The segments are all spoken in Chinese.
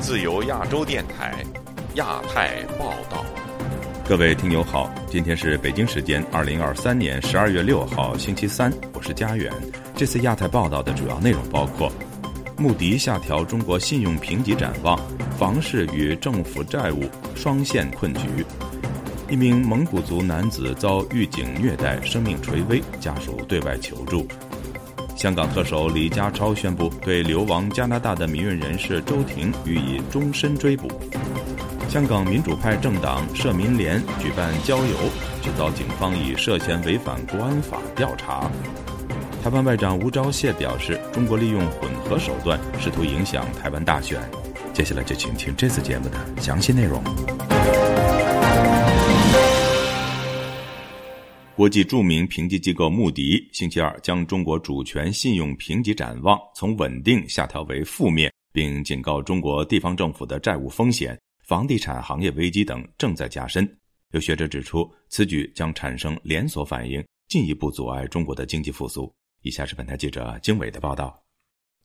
自由亚洲电台，亚太报道。各位听友好，今天是北京时间二零二三年十二月六号星期三，我是佳远。这次亚太报道的主要内容包括：穆迪下调中国信用评级展望，房市与政府债务双线困局；一名蒙古族男子遭狱警虐待，生命垂危，家属对外求助。香港特首李家超宣布对流亡加拿大的民运人士周庭予以终身追捕。香港民主派政党社民联举办郊游，却遭警方以涉嫌违反国安法调查。台湾外长吴钊燮表示，中国利用混合手段试图影响台湾大选。接下来就请听这次节目的详细内容。国际著名评级机构穆迪星期二将中国主权信用评级展望从稳定下调为负面，并警告中国地方政府的债务风险。房地产行业危机等正在加深，有学者指出，此举将产生连锁反应，进一步阻碍中国的经济复苏。以下是本台记者经纬的报道。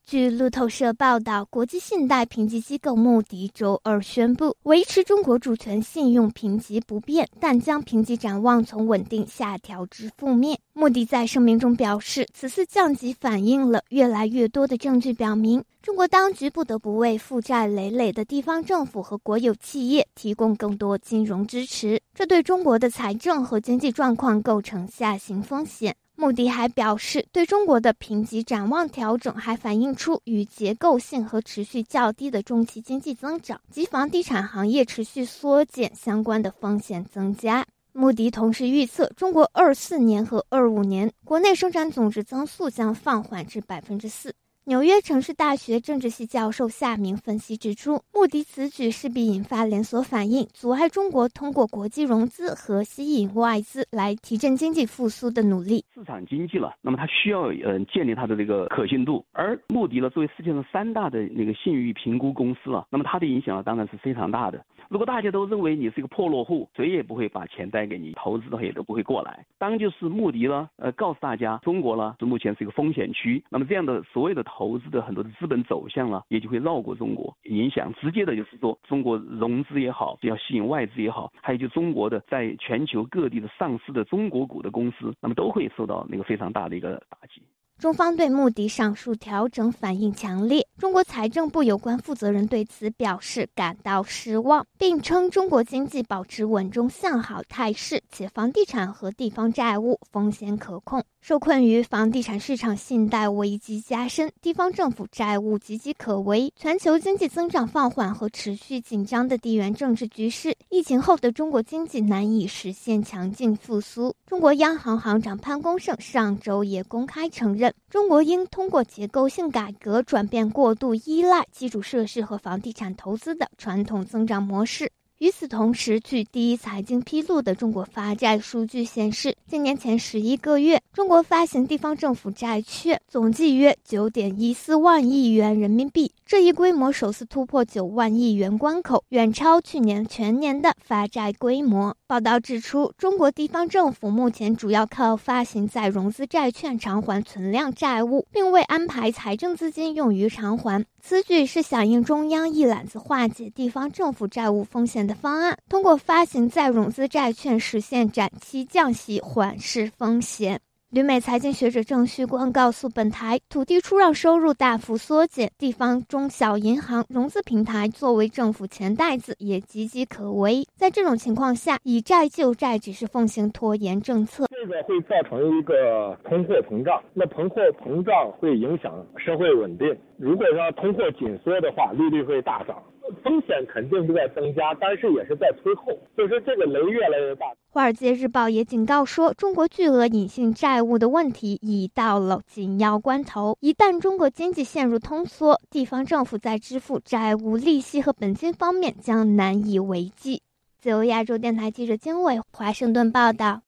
据路透社报道，国际信贷评级机构穆迪周二宣布，维持中国主权信用评级不变，但将评级展望从稳定下调至负面。穆迪在声明中表示，此次降级反映了越来越多的证据表明，中国当局不得不为负债累累的地方政府和国有企业提供更多金融支持，这对中国的财政和经济状况构成下行风险。穆迪还表示，对中国的评级展望调整还反映出与结构性和持续较低的中期经济增长及房地产行业持续缩减相关的风险增加。穆迪同时预测，中国二四年和二五年国内生产总值增速将放缓至百分之四。纽约城市大学政治系教授夏明分析指出，穆迪此举势必引发连锁反应，阻碍中国通过国际融资和吸引外资来提振经济复苏的努力。市场经济了，那么它需要呃建立它的这个可信度，而穆迪呢作为世界上三大的那个信誉评估公司了，那么它的影响当然是非常大的。如果大家都认为你是一个破落户，谁也不会把钱贷给你，投资的话也都不会过来。当就是穆迪呢，呃，告诉大家中国呢是目前是一个风险区，那么这样的所有的投投资的很多的资本走向了，也就会绕过中国，影响直接的就是说中国融资也好，要吸引外资也好，还有就中国的在全球各地的上市的中国股的公司，那么都会受到那个非常大的一个打击。中方对穆迪上述调整反应强烈，中国财政部有关负责人对此表示感到失望，并称中国经济保持稳中向好态势，且房地产和地方债务风险可控。受困于房地产市场信贷危机加深、地方政府债务岌岌可危、全球经济增长放缓和持续紧张的地缘政治局势，疫情后的中国经济难以实现强劲复苏。中国央行行长潘功胜上周也公开承认，中国应通过结构性改革转变过度依赖基础设施和房地产投资的传统增长模式。与此同时，据第一财经披露的中国发债数据显示，今年前十一个月，中国发行地方政府债券总计约九点一四万亿元人民币，这一规模首次突破九万亿元关口，远超去年全年的发债规模。报道指出，中国地方政府目前主要靠发行再融资债券偿还存量债务，并未安排财政资金用于偿还。此举是响应中央一揽子化解地方政府债务风险的方案，通过发行再融资债券实现展期降息，缓释风险。旅美财经学者郑旭光告诉本台，土地出让收入大幅缩减，地方中小银行融资平台作为政府钱袋子也岌岌可危。在这种情况下，以债救债只是奉行拖延政策，这个会造成一个通货膨胀。那通货膨胀会影响社会稳定。如果说通货紧缩的话，利率会大涨。风险肯定是在增加，但是也是在推后，就是这个雷越来越大。《华尔街日报》也警告说，中国巨额隐性债务的问题已到了紧要关头。一旦中国经济陷入通缩，地方政府在支付债务利息和本金方面将难以为继。自由亚洲电台记者经纬华盛顿报道：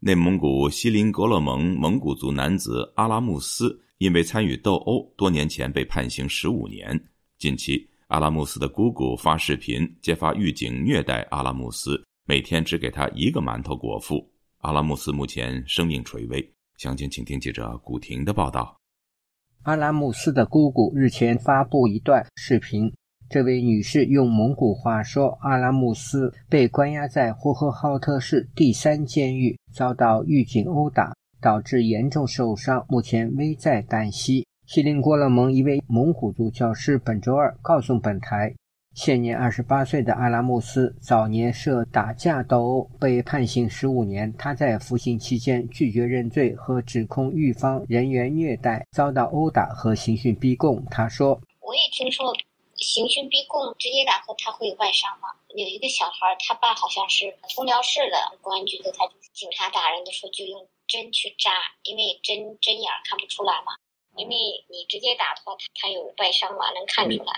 内蒙古锡林格勒盟蒙古族男子阿拉木斯因为参与斗殴，多年前被判刑十五年。近期。阿拉穆斯的姑姑发视频揭发狱警虐待阿拉穆斯，每天只给他一个馒头果腹。阿拉穆斯目前生命垂危，详情请听记者古婷的报道。阿拉木斯的姑姑日前发布一段视频，这位女士用蒙古话说：“阿拉木斯被关押在呼和浩特市第三监狱，遭到狱警殴打，导致严重受伤，目前危在旦夕。”锡林郭勒盟一位蒙古族教师本周二告诉本台。现年二十八岁的阿拉木斯早年涉打架斗殴，被判刑十五年。他在服刑期间拒绝认罪和指控狱方人员虐待，遭到殴打和刑讯逼供。他说：“我也听说刑讯逼供、直接打和他会有外伤吗？有一个小孩，他爸好像是通辽市的公安局的，他警察打人的时候就用针去扎，因为针针眼看不出来嘛。因为你直接打的话，他有外伤嘛，能看出来。”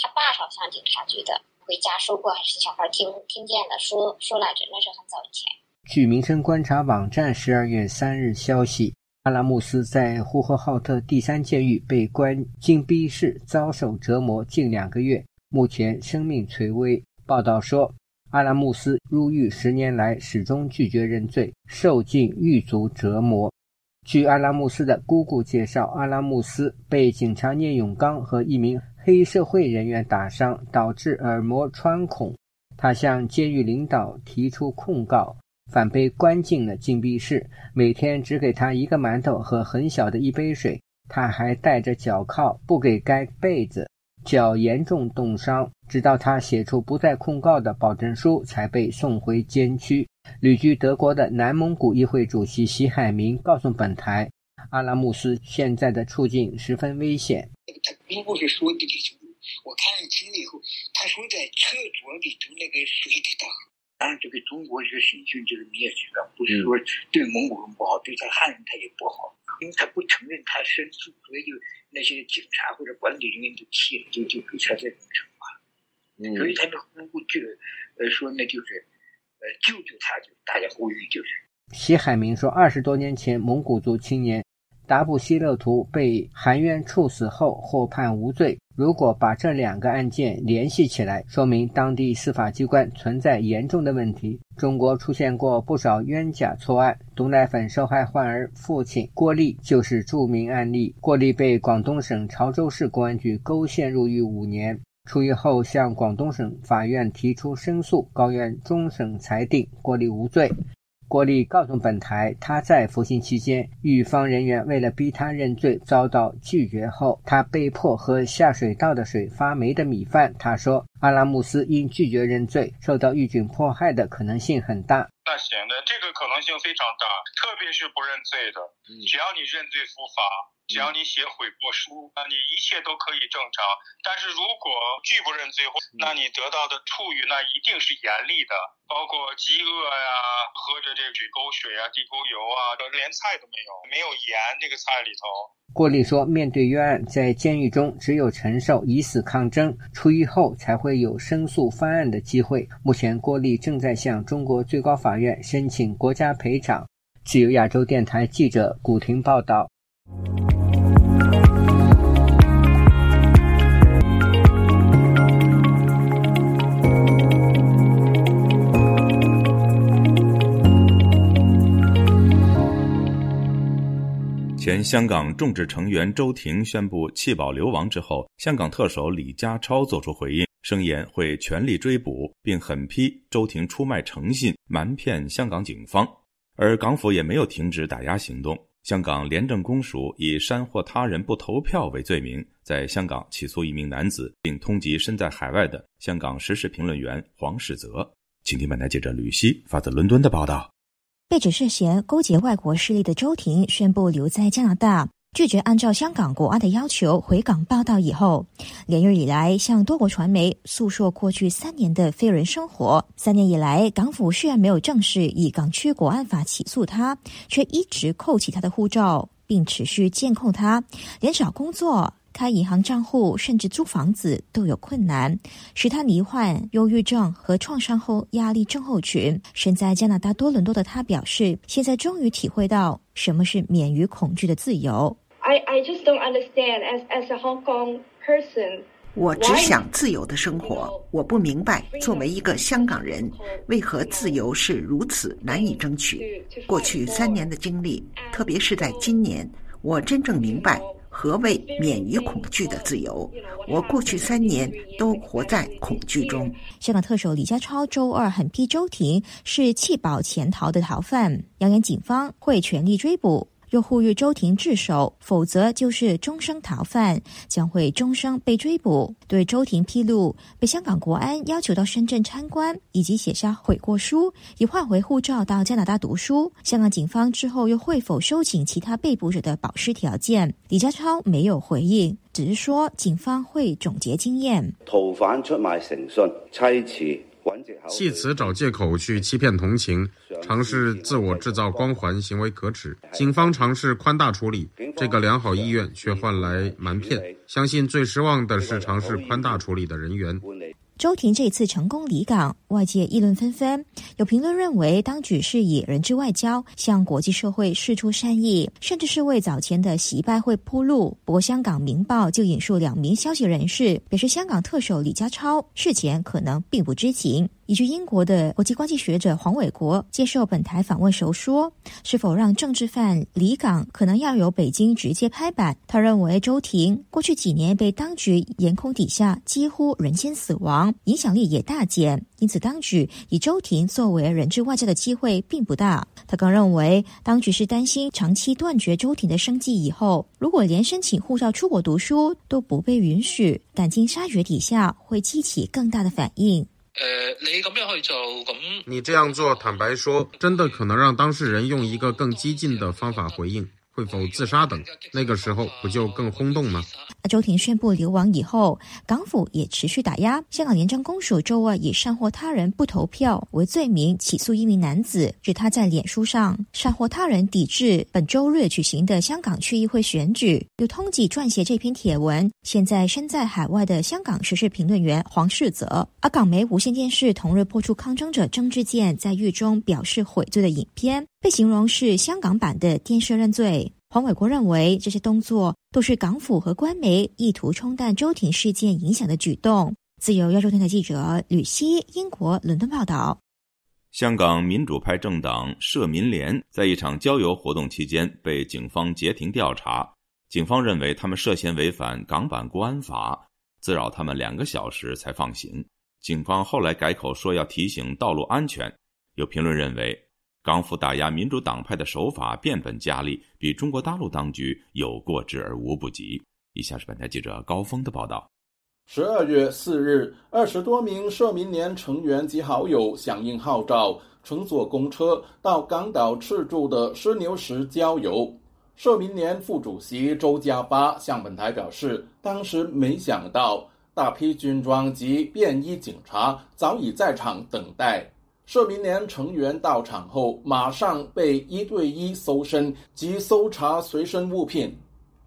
他爸好像警察局的，回家说过，还是小孩听听见的，说说来着，那是很早以前。据民生观察网站十二月三日消息，阿拉木斯在呼和浩特第三监狱被关禁闭室，遭受折磨近两个月，目前生命垂危。报道说，阿拉木斯入狱十年来始终拒绝认罪，受尽狱卒折磨。据阿拉木斯的姑姑介绍，阿拉木斯被警察聂永刚和一名。黑社会人员打伤，导致耳膜穿孔。他向监狱领导提出控告，反被关进了禁闭室，每天只给他一个馒头和很小的一杯水。他还带着脚铐，不给盖被子，脚严重冻伤。直到他写出不再控告的保证书，才被送回监区。旅居德国的南蒙古议会主席席海明告诉本台。阿拉木斯现在的处境十分危险。他并不是说的清楚，我看清了以后，他说在厕所里头那个水给他喝。当然，这个中国这个审讯这个你也知道，不是说对蒙古人不好，对他汉人他也不好，因为他不承认他申诉，所以就那些警察或者管理人员都气了，就就给他这种惩罚。所以他们呼呼就呃说那就是呃救救他，就大家呼吁就是。席海明说，二十多年前蒙古族青年。达布希勒图被含冤处死后获判无罪。如果把这两个案件联系起来，说明当地司法机关存在严重的问题。中国出现过不少冤假错案，毒奶粉受害患儿父亲郭丽就是著名案例。郭丽被广东省潮州市公安局勾线入狱五年，出狱后向广东省法院提出申诉，高院终审裁定郭丽无罪。郭丽告诉本台，他在服刑期间，狱方人员为了逼他认罪，遭到拒绝后，他被迫喝下水道的水、发霉的米饭。他说：“阿拉木斯因拒绝认罪，受到狱警迫害的可能性很大。”那行的，这个可能性非常大，特别是不认罪的，只要你认罪伏法。只要你写悔过书，那你一切都可以正常。但是如果拒不认罪，那你得到的处遇那一定是严厉的，包括饥饿呀，喝着这水沟水啊、地沟油啊，连菜都没有，没有盐这个菜里头。郭丽说：“面对冤案，在监狱中只有承受，以死抗争，出狱后才会有申诉翻案的机会。目前，郭丽正在向中国最高法院申请国家赔偿。”自由亚洲电台记者古婷报道。前香港众志成员周庭宣布弃保流亡之后，香港特首李家超作出回应，声言会全力追捕，并狠批周庭出卖诚信、瞒骗香港警方。而港府也没有停止打压行动。香港廉政公署以煽惑他人不投票为罪名，在香港起诉一名男子，并通缉身在海外的香港时事评论员黄世泽。请听本台记者吕希发自伦敦的报道。被指涉嫌勾结外国势力的周婷宣布留在加拿大，拒绝按照香港国安的要求回港报道以后，连日以来向多国传媒诉说过去三年的非人生活。三年以来，港府虽然没有正式以港区国安法起诉他，却一直扣起他的护照，并持续监控他，连找工作。开银行账户，甚至租房子都有困难，使他罹患忧郁症和创伤后压力症候群。身在加拿大多伦多的他表示，现在终于体会到什么是免于恐惧的自由。I I just don't understand as as a Hong Kong person. 我只想自由的生活。我不明白，作为一个香港人，为何自由是如此难以争取。过去三年的经历，特别是在今年，我真正明白。何谓免于恐惧的自由？我过去三年都活在恐惧中。香港特首李家超周二狠批周庭是弃保潜逃的逃犯，扬言警方会全力追捕。又呼吁周庭自首，否则就是终生逃犯，将会终生被追捕。对周庭披露被香港国安要求到深圳参观，以及写下悔过书，以换回护照到加拿大读书，香港警方之后又会否收紧其他被捕者的保释条件？李家超没有回应，只是说警方会总结经验。逃犯出卖诚信，妻子。弃词找借口去欺骗同情，尝试自我制造光环，行为可耻。警方尝试宽大处理这个良好意愿，却换来瞒骗。相信最失望的是尝试宽大处理的人员。周婷这次成功离港，外界议论纷纷。有评论认为，当局是以人质外交向国际社会示出善意，甚至是为早前的习拜会铺路。不过，香港《明报》就引述两名消息人士表示，香港特首李家超事前可能并不知情。以及英国的国际关系学者黄伟国接受本台访问时候说：“是否让政治犯离港，可能要由北京直接拍板。”他认为，周庭过去几年被当局严控底下，几乎人间死亡，影响力也大减，因此当局以周庭作为人质外交的机会并不大。他更认为，当局是担心长期断绝周庭的生计以后，如果连申请护照出国读书都不被允许，赶尽杀绝底下会激起更大的反应。呃，你咁样去做，咁你这样做，坦白说，真的可能让当事人用一个更激进的方法回应。会否自杀等？那个时候不就更轰动吗？周庭宣布流亡以后，港府也持续打压。香港廉政公署周二以煽惑他人不投票为罪名起诉一名男子，指他在脸书上煽惑他人抵制本周日举行的香港区议会选举。有通缉撰写这篇帖文，现在身在海外的香港时事评论员黄世泽。而港媒无线电视同日播出抗争者郑志健在狱中表示悔罪的影片。被形容是香港版的电视认罪。黄伟国认为这些动作都是港府和官媒意图冲淡周庭事件影响的举动。自由亚洲电台记者吕希，英国伦敦报道。香港民主派政党社民联在一场郊游活动期间被警方截停调查，警方认为他们涉嫌违反港版国安法，滋扰他们两个小时才放行。警方后来改口说要提醒道路安全。有评论认为。港府打压民主党派的手法变本加厉，比中国大陆当局有过之而无不及。以下是本台记者高峰的报道：十二月四日，二十多名社民连成员及好友响应号召，乘坐公车到港岛赤柱的狮牛石郊游。社民连副主席周家巴向本台表示，当时没想到大批军装及便衣警察早已在场等待。社民连成员到场后，马上被一对一搜身及搜查随身物品。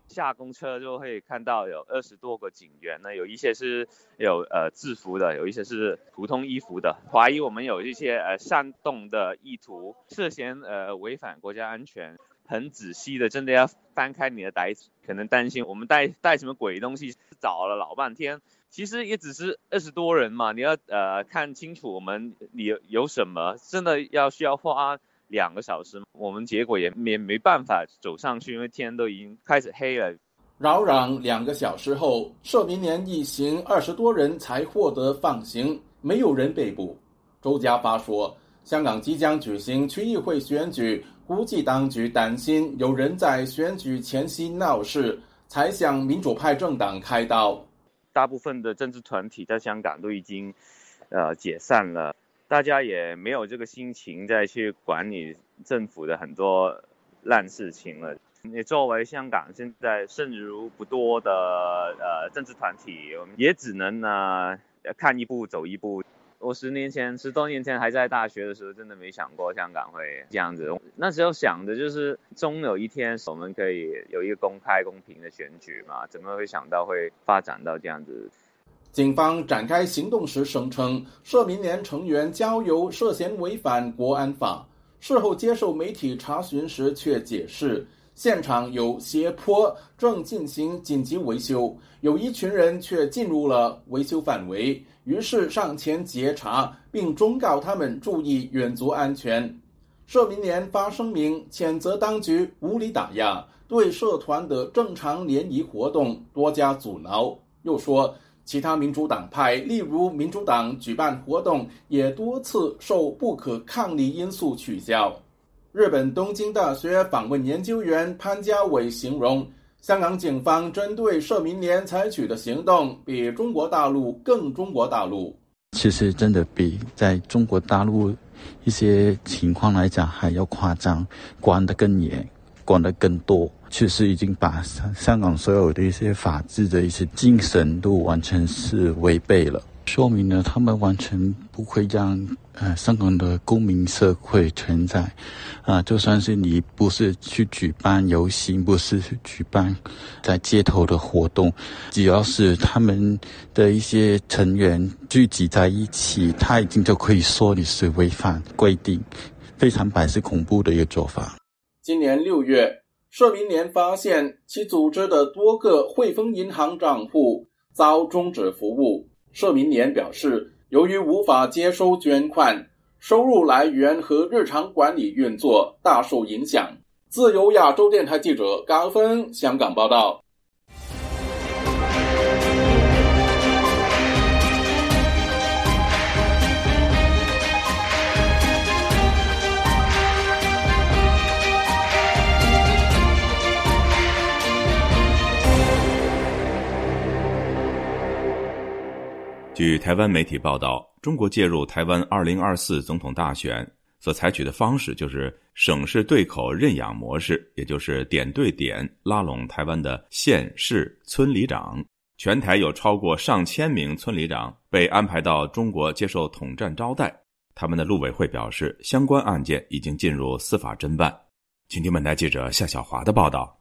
下公车就会看到有二十多个警员呢，有一些是有呃制服的，有一些是普通衣服的，怀疑我们有一些呃煽动的意图，涉嫌呃违反国家安全。很仔细的，真的要翻开你的袋子，可能担心我们带带什么鬼东西，找了老半天。其实也只是二十多人嘛，你要呃看清楚我们你有什么，真的要需要花两个小时，我们结果也没没办法走上去，因为天都已经开始黑了。扰攘两个小时后，社民连一行二十多人才获得放行，没有人被捕。周家发说，香港即将举行区议会选举，估计当局担心有人在选举前夕闹事，才向民主派政党开刀。大部分的政治团体在香港都已经，呃，解散了，大家也没有这个心情再去管理政府的很多烂事情了。你作为香港现在剩余不多的呃政治团体，我们也只能呢看一步走一步。我十年前、十多年前还在大学的时候，真的没想过香港会这样子。那时候想的就是，终有一天我们可以有一个公开、公平的选举嘛？怎么会想到会发展到这样子？警方展开行动时声称，社民联成员交游涉嫌违反国安法。事后接受媒体查询时却解释，现场有斜坡正进行紧急维修，有一群人却进入了维修范围，于是上前截查，并忠告他们注意远足安全。社民联发声明谴责当局无理打压，对社团的正常联谊活动多加阻挠。又说，其他民主党派，例如民主党举办活动，也多次受不可抗力因素取消。日本东京大学访问研究员潘家伟形容，香港警方针对社民联采取的行动比中国大陆更中国大陆。其实真的比在中国大陆一些情况来讲还要夸张，管得更严，管得更多。确实已经把香港所有的一些法治的一些精神都完全是违背了。说明呢，他们完全不会让呃香港的公民社会存在，啊，就算是你不是去举办游行，不是去举办在街头的活动，只要是他们的一些成员聚集在一起，他已经就可以说你是违反规定，非常百事恐怖的一个做法。今年六月，社民联发现其组织的多个汇丰银行账户遭终止服务。社民联表示，由于无法接收捐款，收入来源和日常管理运作大受影响。自由亚洲电台记者高峰香港报道。据台湾媒体报道，中国介入台湾2024总统大选所采取的方式就是省市对口认养模式，也就是点对点拉拢台湾的县市村里长。全台有超过上千名村里长被安排到中国接受统战招待。他们的陆委会表示，相关案件已经进入司法侦办。请听本台记者夏小华的报道。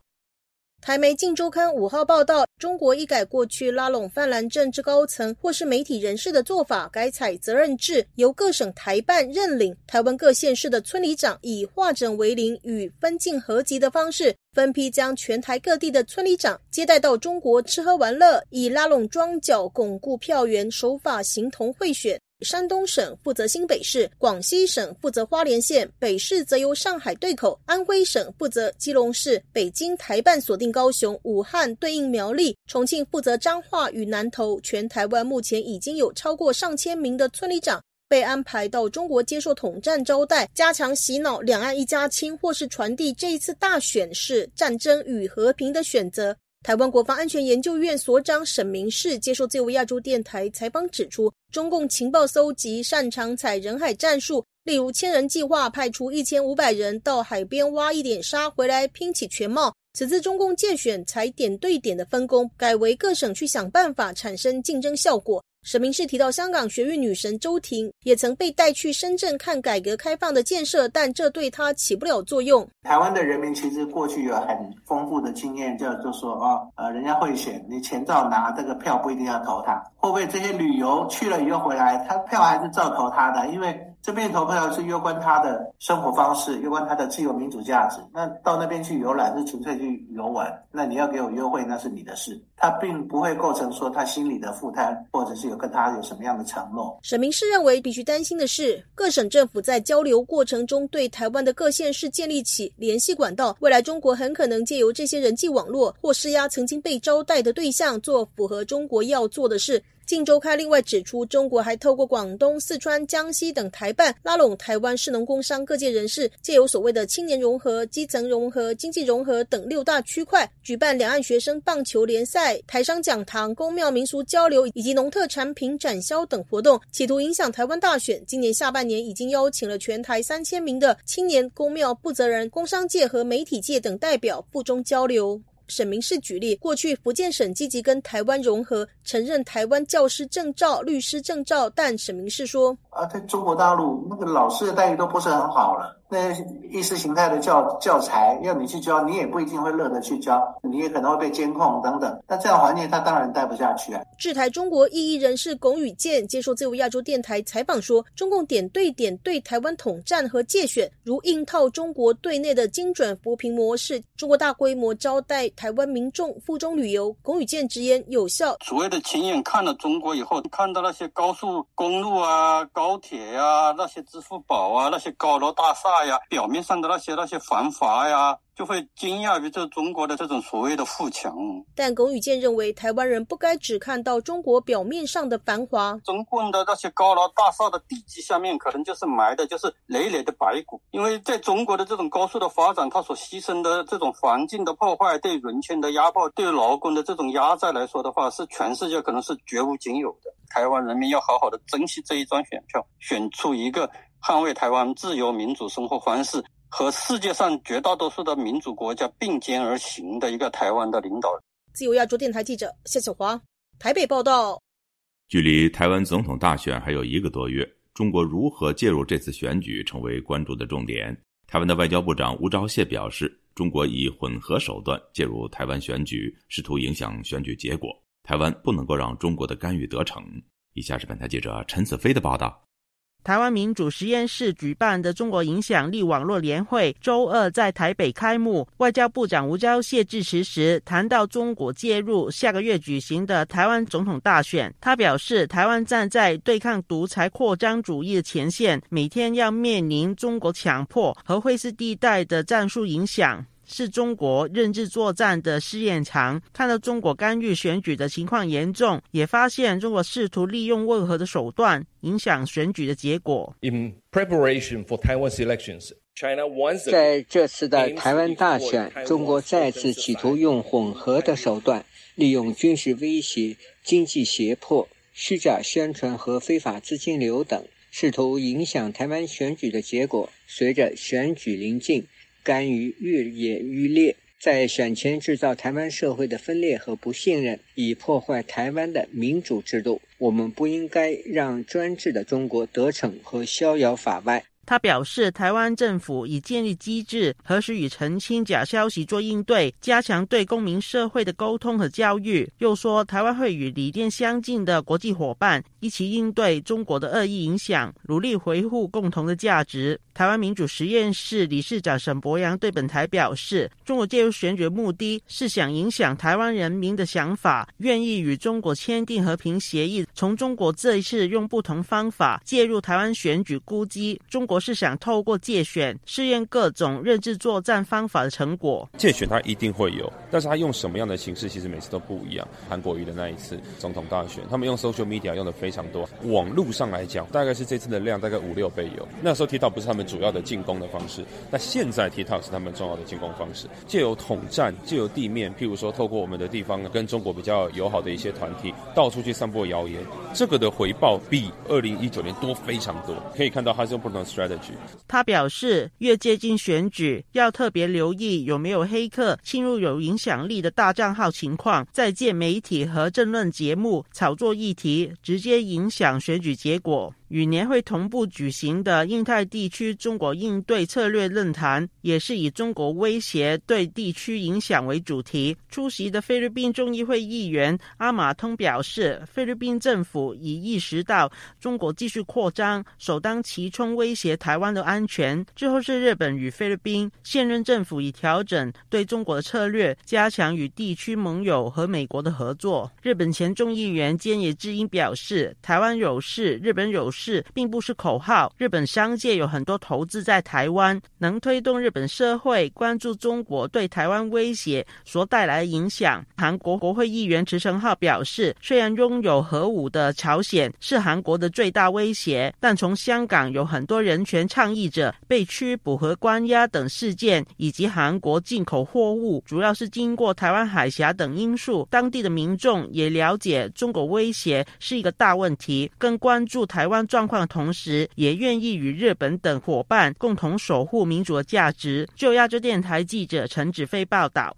台媒《镜周刊》五号报道，中国一改过去拉拢泛蓝政治高层或是媒体人士的做法，改采责任制，由各省台办认领。台湾各县市的村里长以化整为零与分进合集的方式，分批将全台各地的村里长接待到中国吃喝玩乐，以拉拢庄脚、巩固票源手法形同贿选。山东省负责新北市，广西省负责花莲县，北市则由上海对口；安徽省负责基隆市，北京台办锁定高雄、武汉对应苗栗，重庆负责彰化与南投。全台湾目前已经有超过上千名的村里长被安排到中国接受统战招待，加强洗脑两岸一家亲，或是传递这一次大选是战争与和平的选择。台湾国防安全研究院所长沈明世接受自由亚洲电台采访指出，中共情报搜集擅长采人海战术，例如千人计划，派出一千五百人到海边挖一点沙回来拼起全貌。此次中共建选采点对点的分工，改为各省去想办法产生竞争效果。沈明世提到，香港学运女神周婷也曾被带去深圳看改革开放的建设，但这对她起不了作用。台湾的人民其实过去有很丰富的经验，就就说哦，呃，人家会选，你钱照拿，这个票不一定要投他。会不会这些旅游去了以后回来，他票还是照投他的？因为这边投票是攸关他的生活方式，攸关他的自由民主价值。那到那边去游览是纯粹去游玩，那你要给我优惠，那是你的事。他并不会构成说他心里的负担，或者是有跟他有什么样的承诺。沈明世认为，必须担心的是，各省政府在交流过程中对台湾的各县市建立起联系管道，未来中国很可能借由这些人际网络或施压曾经被招待的对象，做符合中国要做的事。《镜周刊》另外指出，中国还透过广东、四川、江西等台办拉拢台湾士农工商各界人士，借由所谓的青年融合、基层融合、经济融合等六大区块，举办两岸学生棒球联赛、台商讲堂、公庙民俗交流以及农特产品展销等活动，企图影响台湾大选。今年下半年已经邀请了全台三千名的青年、公庙负责人、工商界和媒体界等代表赴中交流。沈明世举例，过去福建省积极跟台湾融合，承认台湾教师证照、律师证照，但沈明世说：啊，在中国大陆那个老师的待遇都不是很好了。那意识形态的教教材要你去教，你也不一定会乐得去教，你也可能会被监控等等。那这样环境他当然待不下去啊。制台中国异议人士龚宇健接受自由亚洲电台采访说，中共点对点对台湾统战和借选，如硬套中国对内的精准扶贫模式，中国大规模招待台湾民众赴中旅游。龚宇健直言有效。所谓的亲眼看了中国以后，看到那些高速公路啊、高铁呀、那些支付宝啊、那些高楼大厦呀，表面上的那些那些繁华呀。就会惊讶于这中国的这种所谓的富强，但龚宇健认为，台湾人不该只看到中国表面上的繁华。中共的那些高楼大厦的地基下面，可能就是埋的就是累累的白骨。因为在中国的这种高速的发展，它所牺牲的这种环境的破坏、对人权的压迫、对劳工的这种压榨来说的话，是全世界可能是绝无仅有的。台湾人民要好好的珍惜这一张选票，选出一个捍卫台湾自由民主生活方式。和世界上绝大多数的民主国家并肩而行的一个台湾的领导人。自由亚洲电台记者谢小华台北报道。距离台湾总统大选还有一个多月，中国如何介入这次选举成为关注的重点。台湾的外交部长吴钊燮表示，中国以混合手段介入台湾选举，试图影响选举结果。台湾不能够让中国的干预得逞。以下是本台记者陈子飞的报道。台湾民主实验室举办的中国影响力网络年会周二在台北开幕。外交部长吴钊燮致辞时谈到中国介入下个月举行的台湾总统大选，他表示，台湾站在对抗独裁扩张主义的前线，每天要面临中国强迫和灰色地带的战术影响。是中国认知作战的试验场。看到中国干预选举的情况严重，也发现中国试图利用温和的手段影响选举的结果。In preparation for Taiwan's elections, China once 在这次的台湾大选，中国再次企图用混合的手段，利用军事威胁、经济胁迫、虚假宣传和非法资金流等，试图影响台湾选举的结果。随着选举临近。干预愈演愈烈，在选前制造台湾社会的分裂和不信任，以破坏台湾的民主制度。我们不应该让专制的中国得逞和逍遥法外。他表示，台湾政府已建立机制，何时与澄清假消息做应对，加强对公民社会的沟通和教育。又说，台湾会与理念相近的国际伙伴一起应对中国的恶意影响，努力维护共同的价值。台湾民主实验室理事长沈博阳对本台表示，中国介入选举的目的是想影响台湾人民的想法，愿意与中国签订和平协议。从中国这一次用不同方法介入台湾选举，估计中国。是想透过借选试验各种认知作战方法的成果。借选他一定会有，但是他用什么样的形式，其实每次都不一样。韩国瑜的那一次总统大选，他们用 social media 用的非常多。网络上来讲，大概是这次的量大概五六倍有。那时候提到不是他们主要的进攻的方式，那现在 TikTok 是他们重要的进攻方式。借由统战，借由地面，譬如说透过我们的地方跟中国比较友好的一些团体，到处去散播谣言，这个的回报比二零一九年多非常多。可以看到，他是用不同的 strategy。他表示，越接近选举，要特别留意有没有黑客侵入有影响力的大账号情况，再借媒体和政论节目炒作议题，直接影响选举结果。与年会同步举行的印太地区中国应对策略论坛，也是以中国威胁对地区影响为主题。出席的菲律宾众议会议员阿马通表示，菲律宾政府已意识到中国继续扩张，首当其冲威胁台湾的安全。之后是日本与菲律宾，现任政府已调整对中国的策略，加强与地区盟友和美国的合作。日本前众议员菅野智英表示，台湾有事，日本有。是，并不是口号。日本商界有很多投资在台湾，能推动日本社会关注中国对台湾威胁所带来的影响。韩国国会议员池成浩表示，虽然拥有核武的朝鲜是韩国的最大威胁，但从香港有很多人权倡议者被拘捕和关押等事件，以及韩国进口货物主要是经过台湾海峡等因素，当地的民众也了解中国威胁是一个大问题，更关注台湾。状况同时，也愿意与日本等伙伴共同守护民主的价值。就亚洲电台记者陈子飞报道：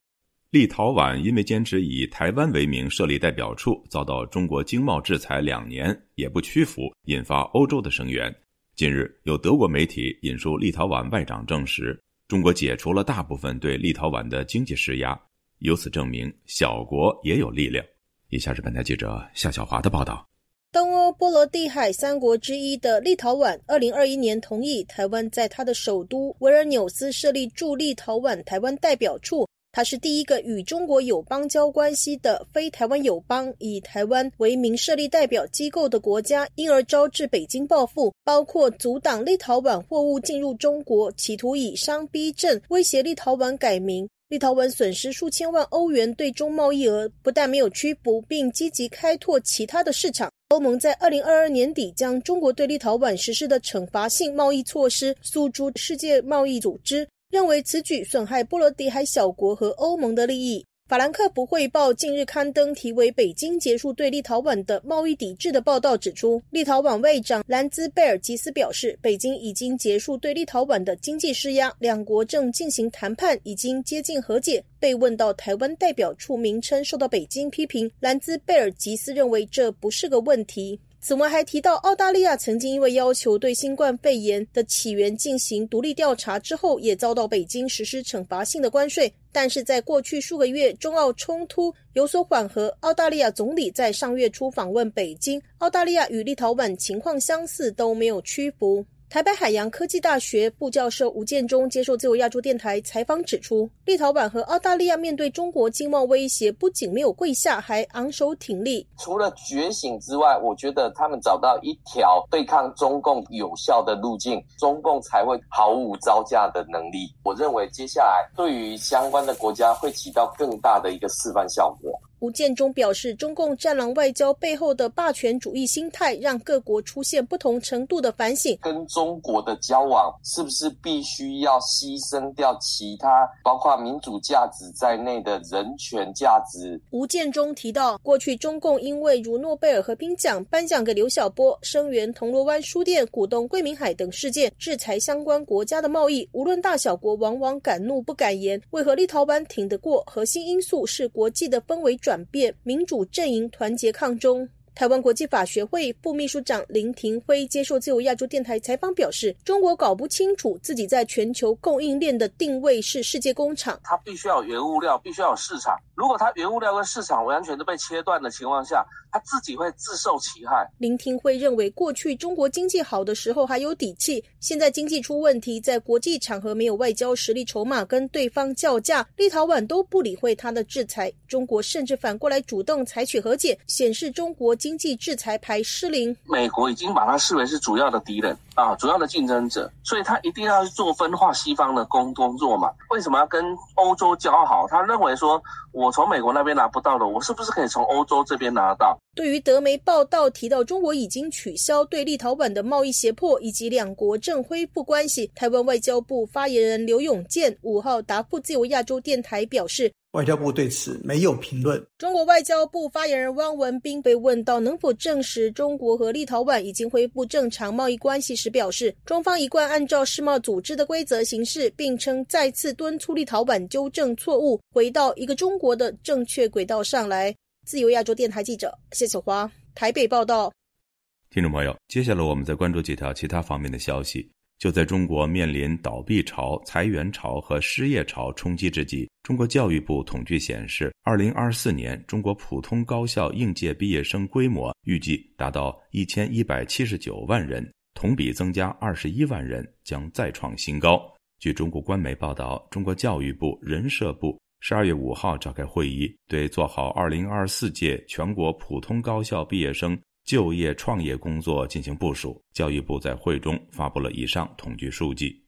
立陶宛因为坚持以台湾为名设立代表处，遭到中国经贸制裁两年，也不屈服，引发欧洲的声援。近日，有德国媒体引述立陶宛外长证实，中国解除了大部分对立陶宛的经济施压，由此证明小国也有力量。以下是本台记者夏小华的报道。东欧波罗的海三国之一的立陶宛，二零二一年同意台湾在它的首都维尔纽斯设立驻立陶宛台湾代表处。它是第一个与中国有邦交关系的非台湾友邦，以台湾为名设立代表机构的国家，因而招致北京报复，包括阻挡立陶宛货物进入中国，企图以商逼政，威胁立陶宛改名。立陶宛损失数千万欧元对中贸易额，不但没有屈服，并积极开拓其他的市场。欧盟在二零二二年底将中国对立陶宛实施的惩罚性贸易措施诉诸世界贸易组织。认为此举损害波罗的海小国和欧盟的利益。法兰克福汇报近日刊登题为“北京结束对立陶宛的贸易抵制”的报道，指出，立陶宛外长兰兹贝尔吉斯表示，北京已经结束对立陶宛的经济施压，两国正进行谈判，已经接近和解。被问到台湾代表处名称受到北京批评，兰兹贝尔吉斯认为这不是个问题。此外，还提到澳大利亚曾经因为要求对新冠肺炎的起源进行独立调查之后，也遭到北京实施惩罚性的关税。但是在过去数个月，中澳冲突有所缓和。澳大利亚总理在上月初访问北京，澳大利亚与立陶宛情况相似，都没有屈服。台北海洋科技大学副教授吴建中接受自由亚洲电台采访指出，立陶宛和澳大利亚面对中国经贸威胁，不仅没有跪下，还昂首挺立。除了觉醒之外，我觉得他们找到一条对抗中共有效的路径，中共才会毫无招架的能力。我认为接下来对于相关的国家会起到更大的一个示范效果。吴建中表示，中共战狼外交背后的霸权主义心态，让各国出现不同程度的反省。跟中国的交往，是不是必须要牺牲掉其他，包括民主价值在内的人权价值？吴建中提到，过去中共因为如诺贝尔和平奖颁奖给刘晓波、声援铜锣湾书店、股东桂明海等事件，制裁相关国家的贸易，无论大小国，往往敢怒不敢言。为何立陶宛挺得过？核心因素是国际的氛围转。转变，民主阵营团结抗中。台湾国际法学会副秘书长林廷辉接受自由亚洲电台采访表示，中国搞不清楚自己在全球供应链的定位是世界工厂，它必须要有原物料，必须要有市场。如果它原物料跟市场完全都被切断的情况下，它自己会自受其害。林廷辉认为，过去中国经济好的时候还有底气，现在经济出问题，在国际场合没有外交实力筹码跟对方叫价，立陶宛都不理会他的制裁，中国甚至反过来主动采取和解，显示中国经济制裁牌失灵。美国已经把他视为是主要的敌人啊，主要的竞争者，所以他一定要去做分化西方的工工作嘛？为什么要跟欧洲交好？他认为说，我从美国那边拿不到的，我是不是可以从欧洲这边拿到？对于德媒报道提到中国已经取消对立陶宛的贸易胁迫，以及两国正恢复关系，台湾外交部发言人刘永健五号答复自由亚洲电台表示，外交部对此没有评论。中国外交部发言人汪文斌被问到能否证实中国和立陶宛已经恢复正常贸易关系时，表示中方一贯按照世贸组织的规则行事，并称再次敦促立陶宛纠正错误，回到一个中国的正确轨道上来。自由亚洲电台记者谢小华台北报道。听众朋友，接下来我们再关注几条其他方面的消息。就在中国面临倒闭潮、裁员潮和失业潮冲击之际，中国教育部统计显示，二零二四年中国普通高校应届毕业生规模预计达到一千一百七十九万人，同比增加二十一万人，将再创新高。据中国官媒报道，中国教育部、人社部。十二月五号召开会议，对做好二零二四届全国普通高校毕业生就业创业工作进行部署。教育部在会中发布了以上统计数据。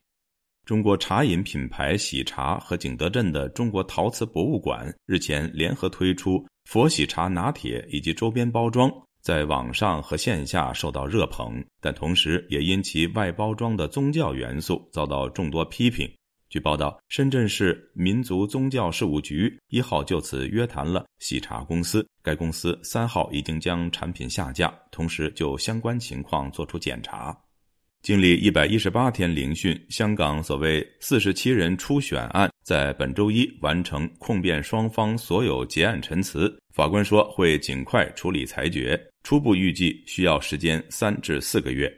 中国茶饮品牌喜茶和景德镇的中国陶瓷博物馆日前联合推出佛喜茶拿铁以及周边包装，在网上和线下受到热捧，但同时也因其外包装的宗教元素遭到众多批评。据报道，深圳市民族宗教事务局一号就此约谈了喜茶公司，该公司三号已经将产品下架，同时就相关情况作出检查。经历一百一十八天聆讯，香港所谓四十七人初选案在本周一完成控辩双方所有结案陈词，法官说会尽快处理裁决，初步预计需要时间三至四个月。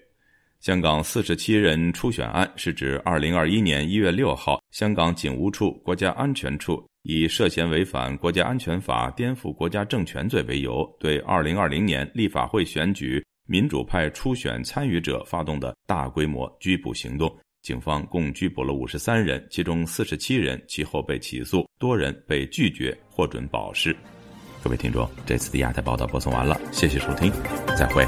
香港四十七人初选案是指二零二一年一月六号，香港警务处国家安全处以涉嫌违反国家安全法、颠覆国家政权罪为由，对二零二零年立法会选举民主派初选参与者发动的大规模拘捕行动。警方共拘捕了五十三人，其中四十七人其后被起诉，多人被拒绝获准保释。各位听众，这次的亚太报道播送完了，谢谢收听，再会。